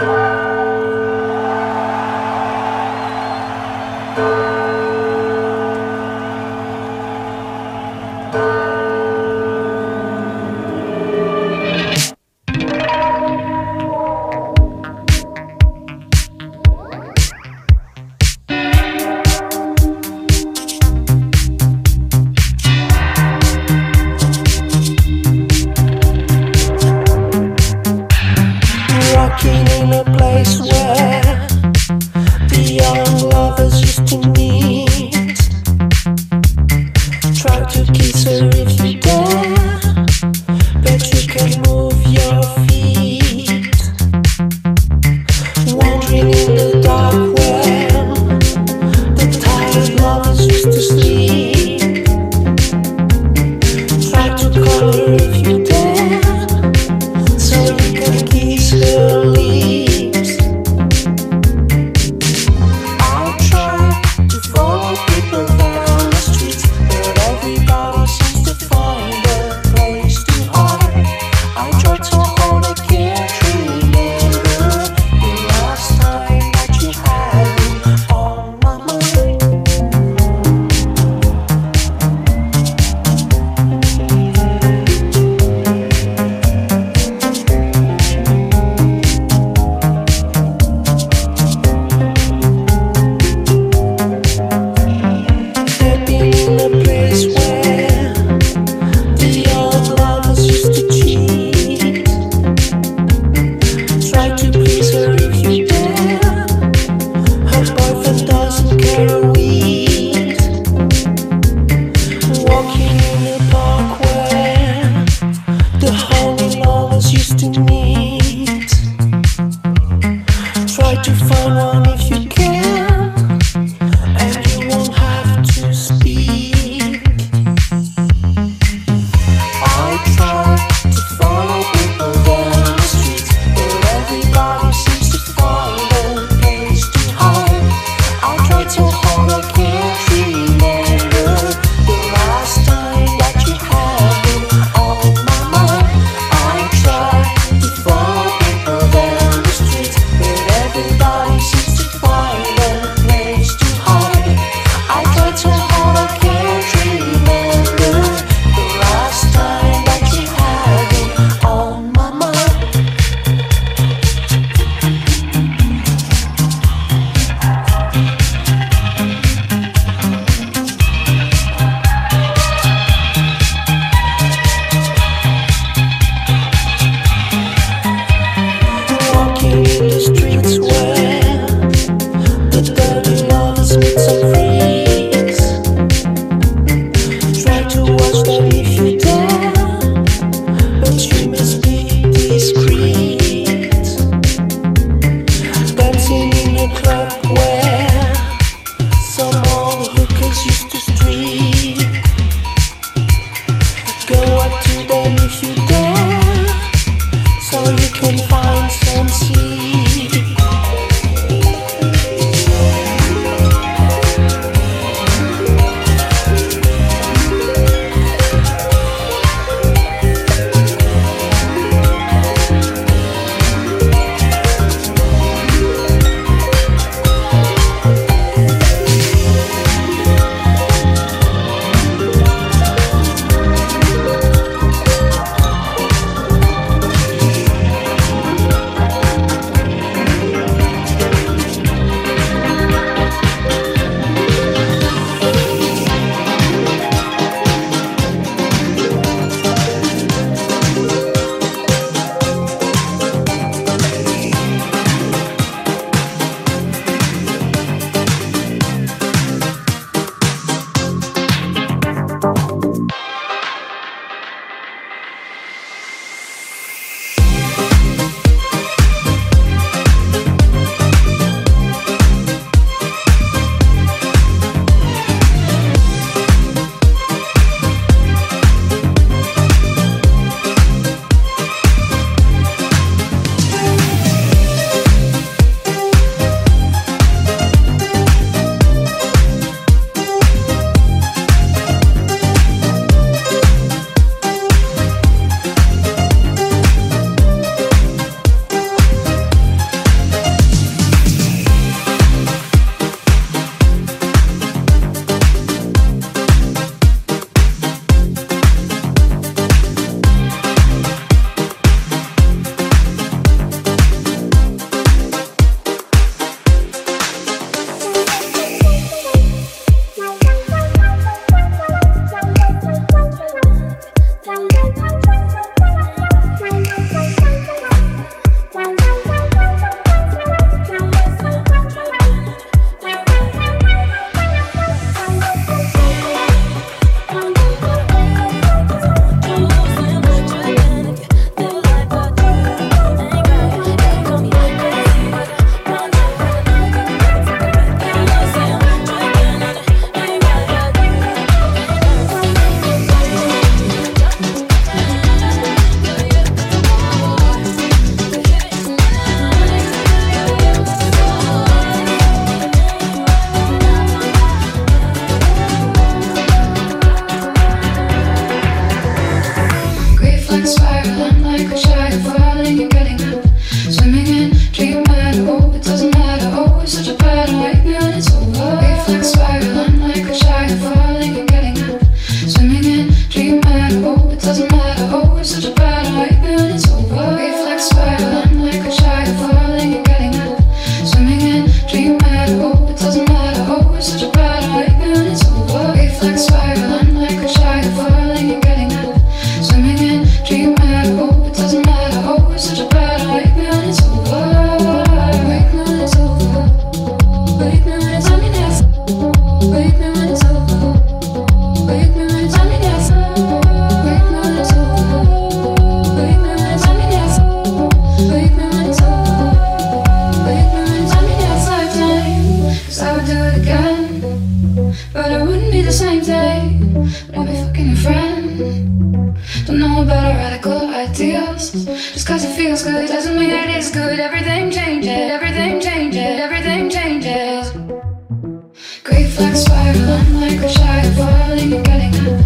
you can find some sleep. feels good doesn't mean it is good. Everything changes, everything changes, everything changes. Great flex spiral, I'm like a shadow falling and getting up.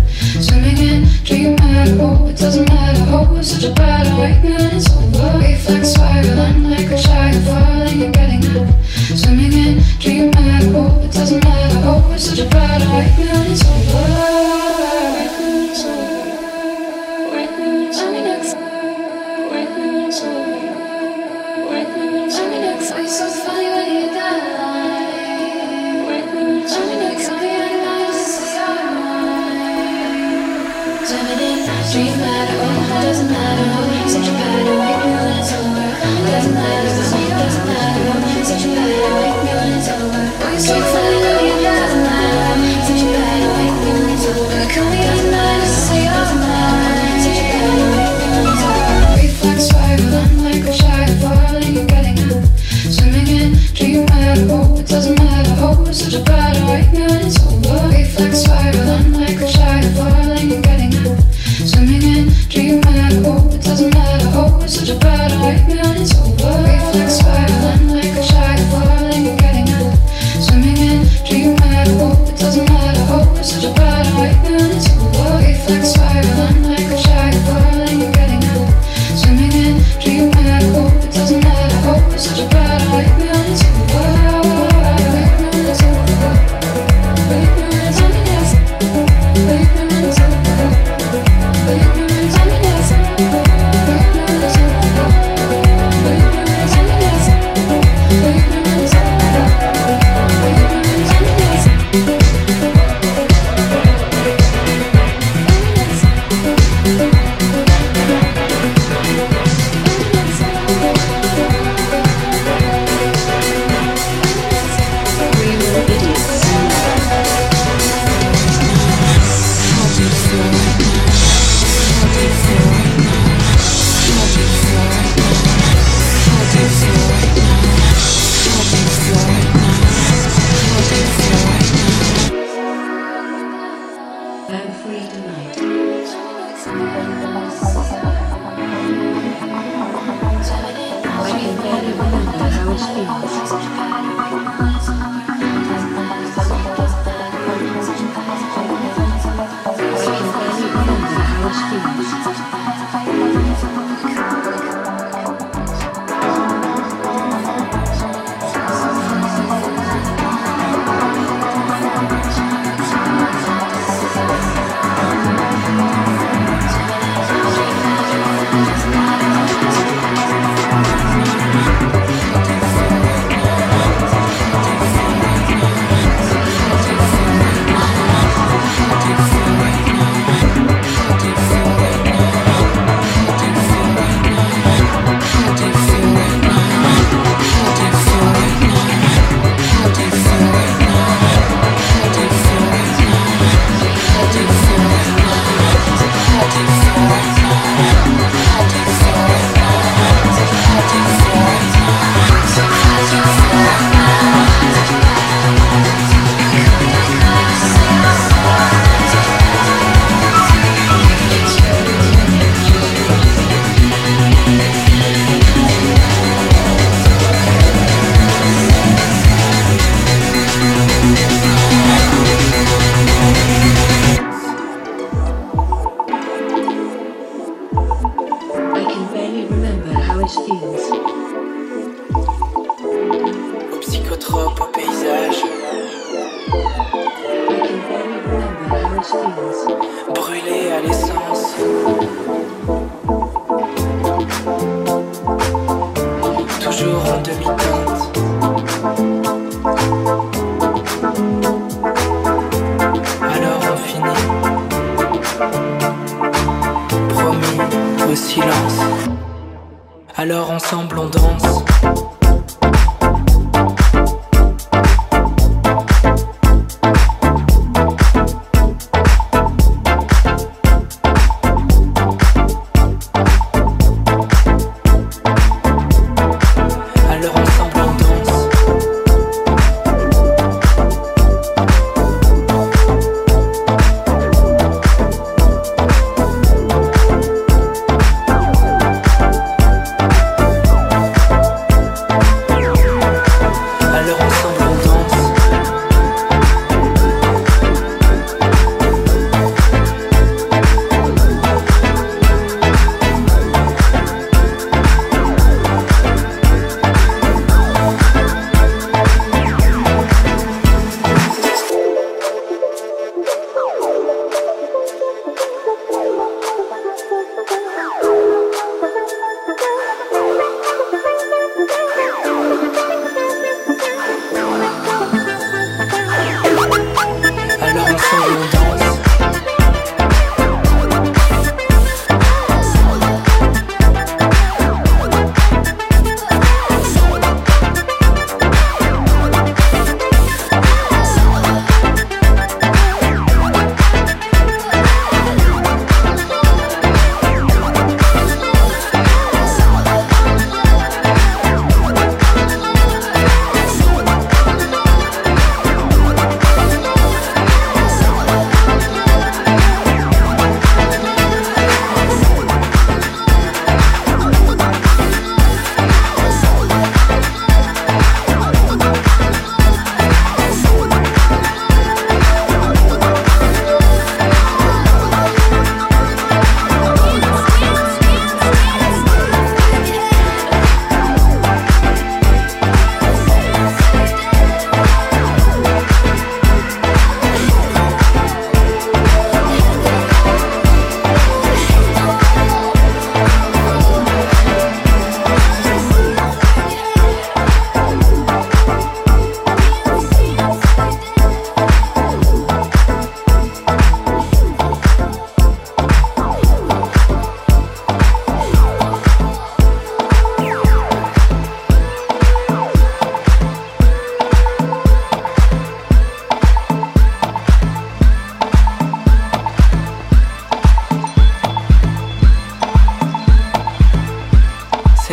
Swimming in dream matter, oh, it doesn't matter. Oh, it's such a bad awakening. and it's over. Great flex spiral, I'm like a shadow falling and getting up. Swimming in dream matter, oh, it doesn't matter. Oh, it's such a bad awakening. and it's over.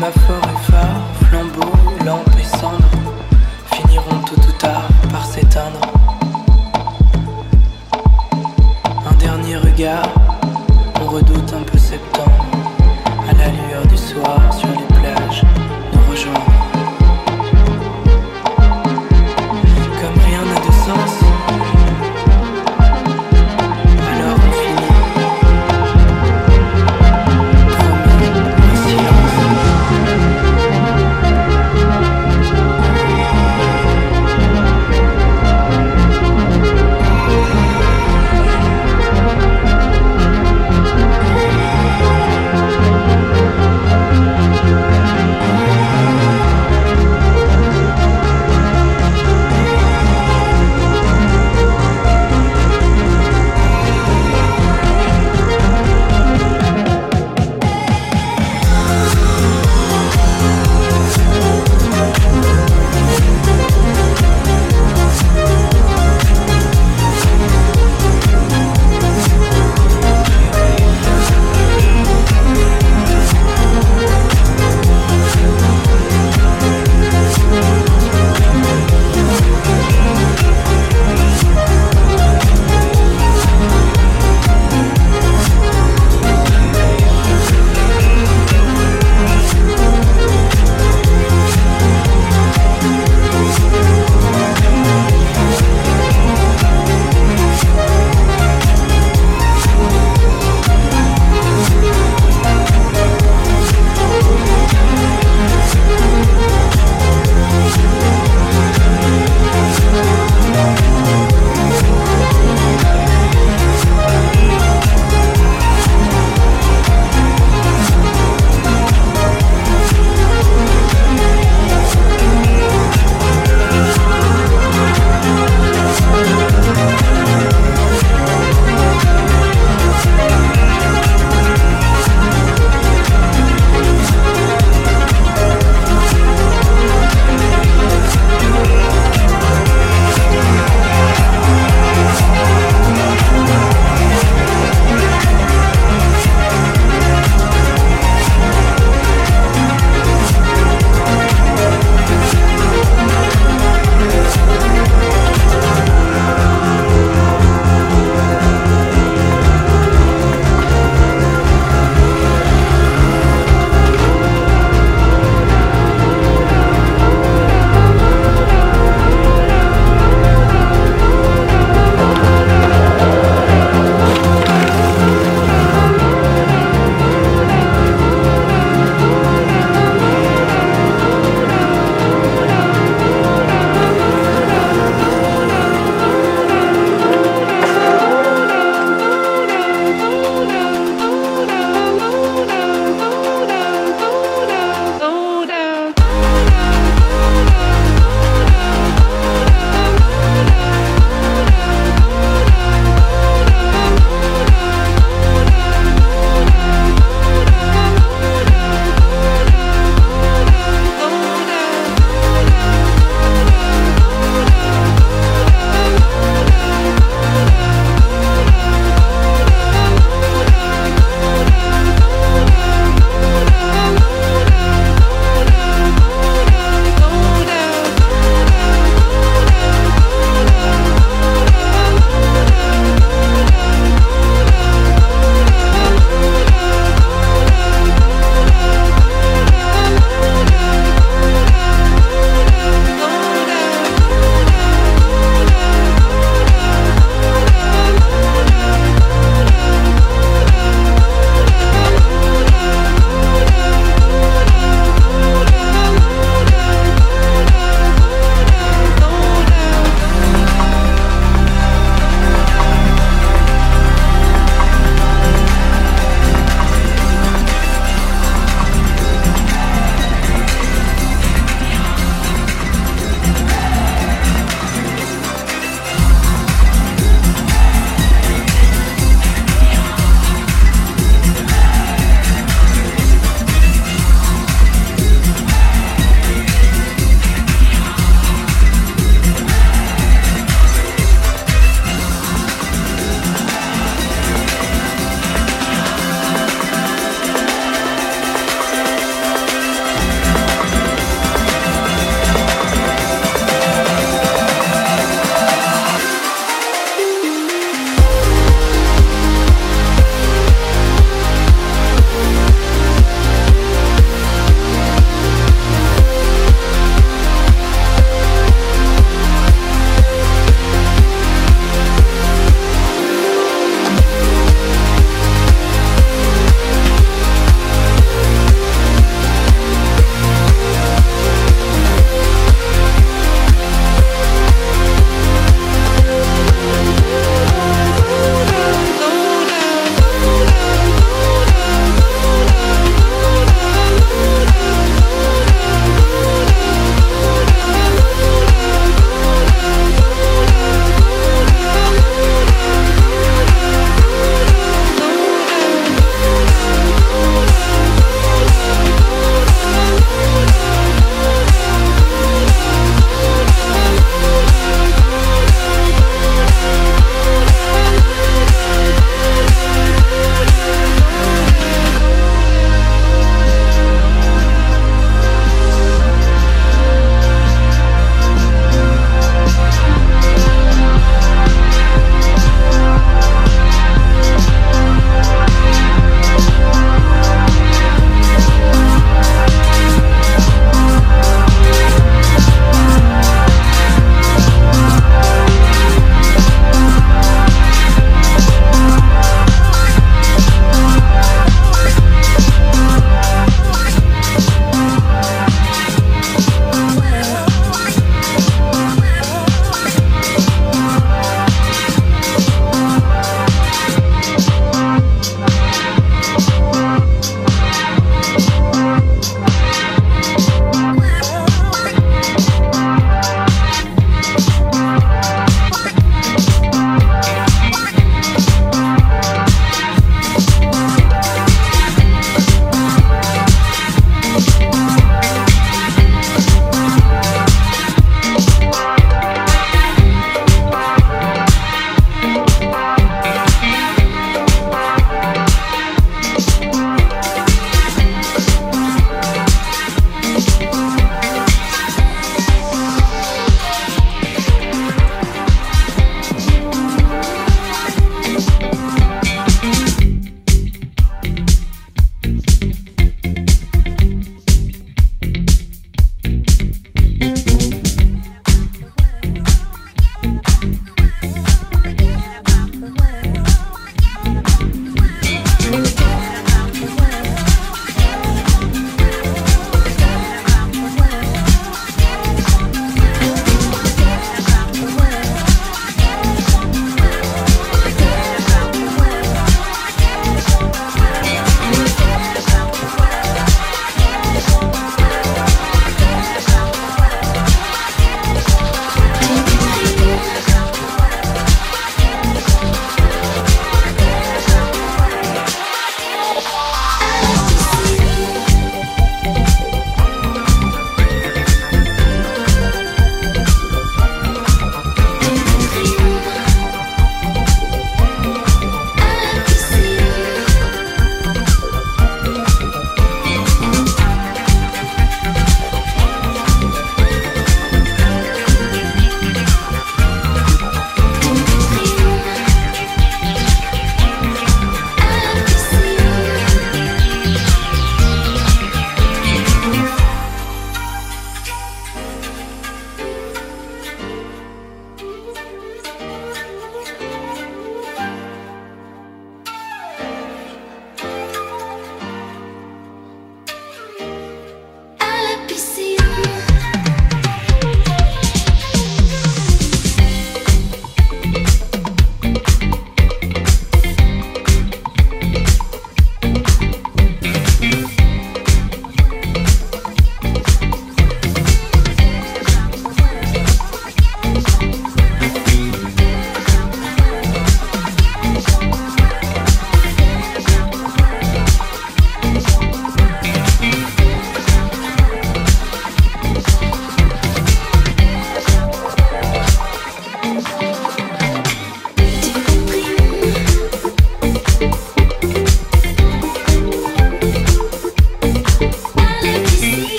semaphore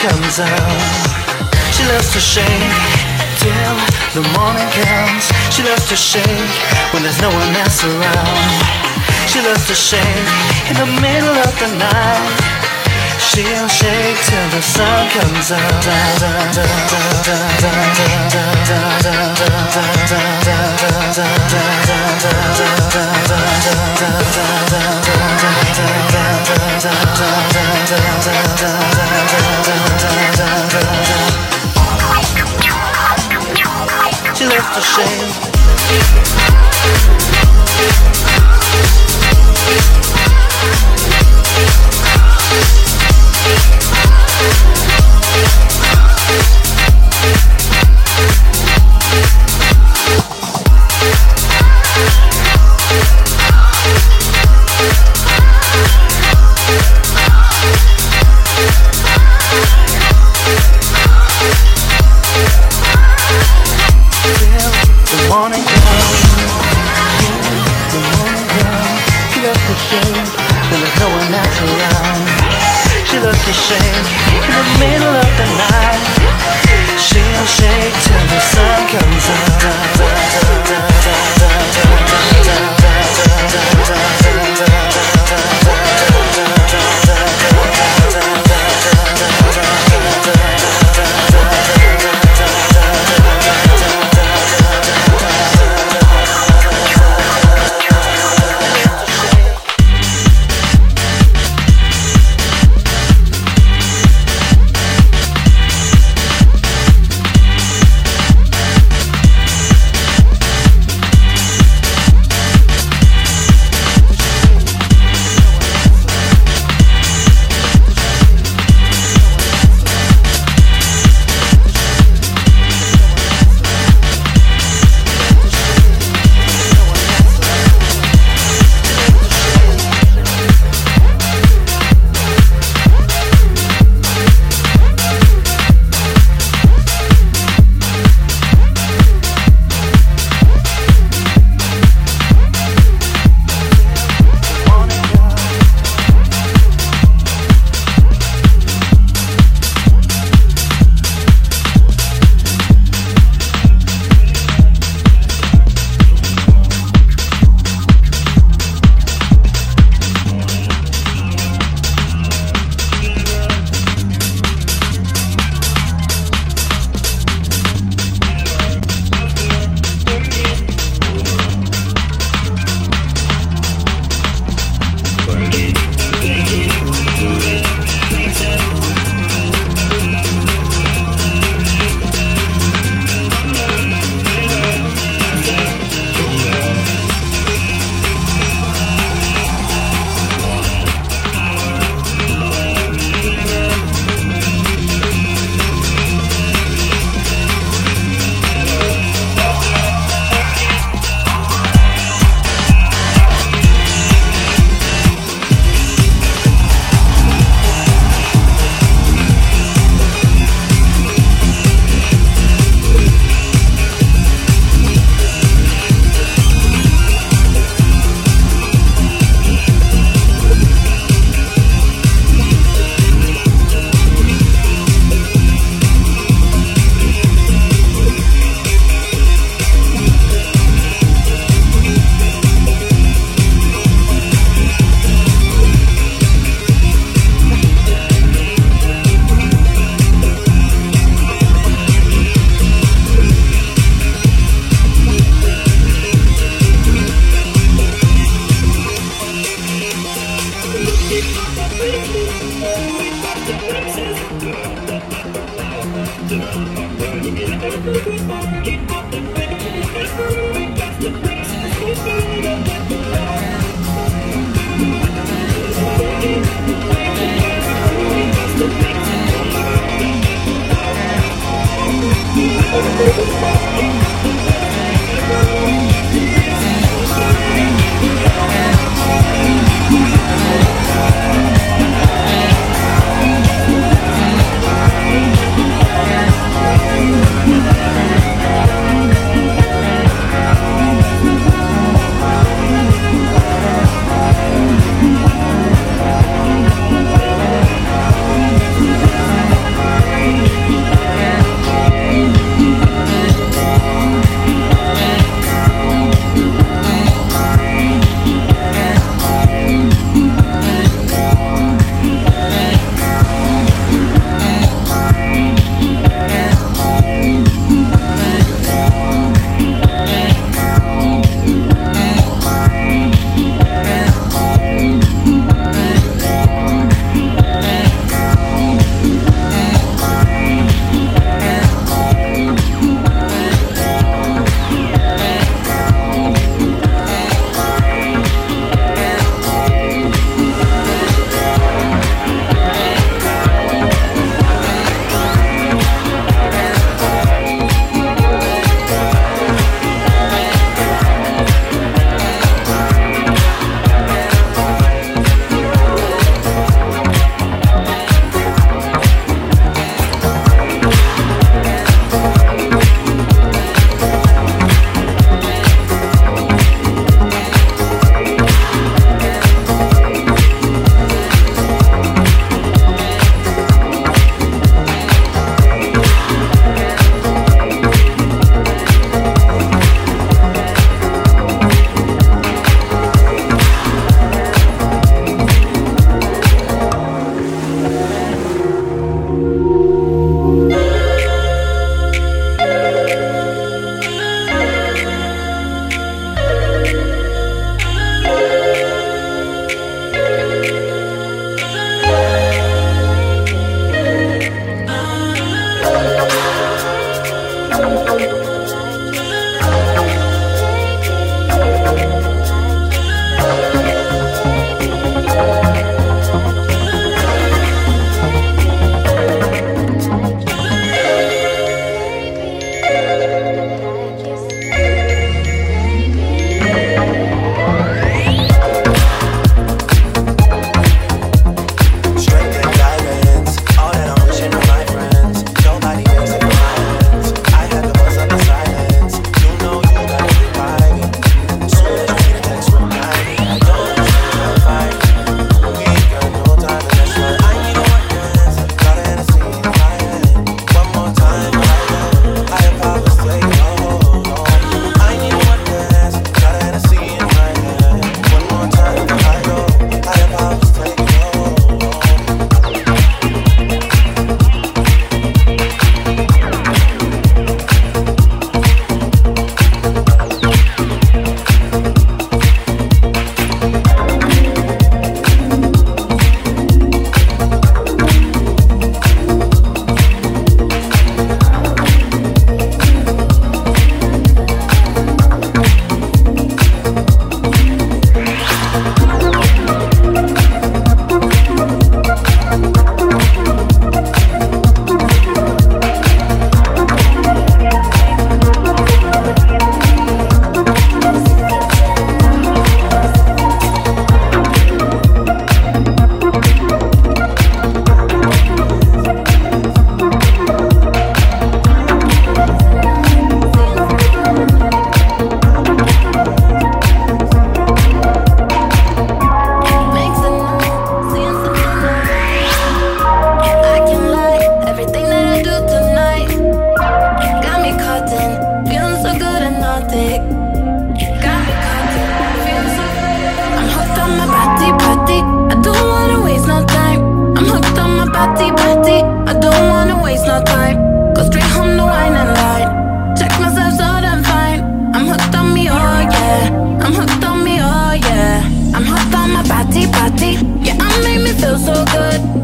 comes out. She loves to shake till the morning comes. She loves to shake when there's no one else around. She loves to shake in the middle of the night. She'll shake till the sun comes out. She left to shame. feel so good.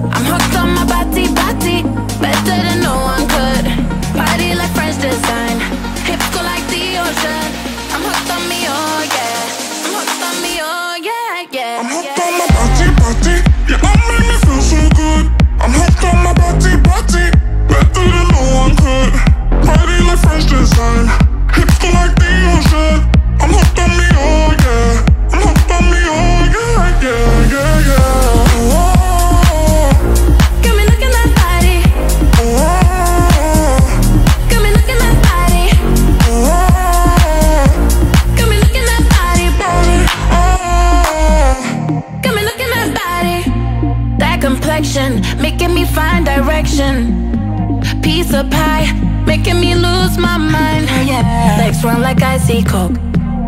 my mind. Yeah. Legs run like icy coke.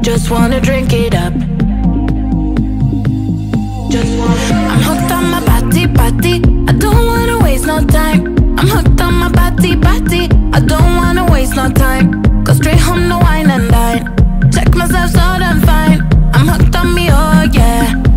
Just wanna drink it up. Just wanna. I'm hooked on my body, body. I don't wanna waste no time. I'm hooked on my body, body. I don't wanna waste no time. Go straight home to wine and dine. Check myself so damn fine. I'm hooked on me, oh yeah.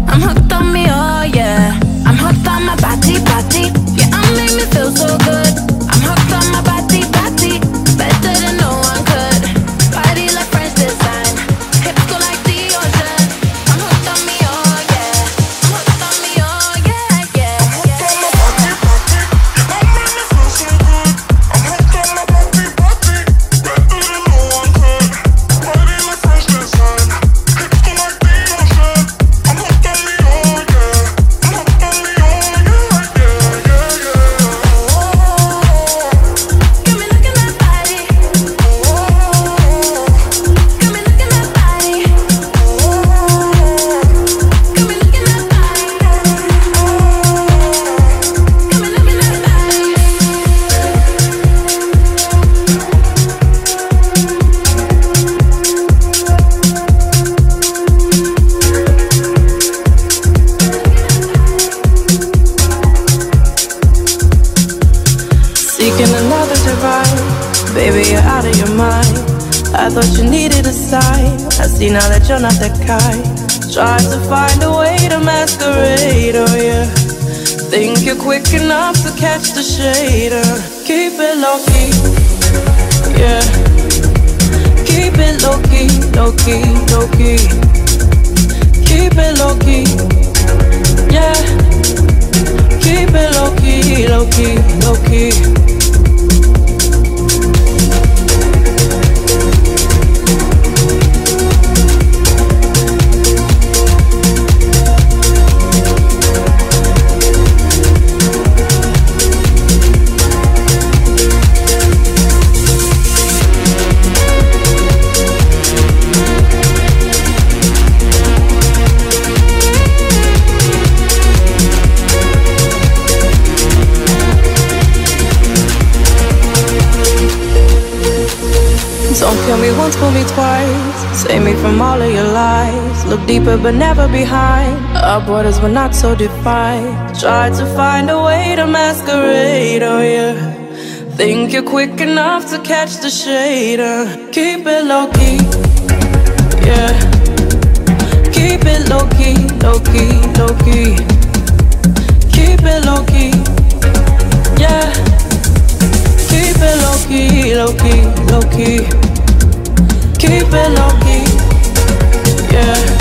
Look deeper but never behind. Our borders were not so defined. Tried to find a way to masquerade, oh yeah. Think you're quick enough to catch the shade uh. Keep it low-key, yeah. Keep it low-key, low-key, low-key. Keep it low-key, yeah. Keep it low-key, low-key, low-key. Keep it low-key, yeah.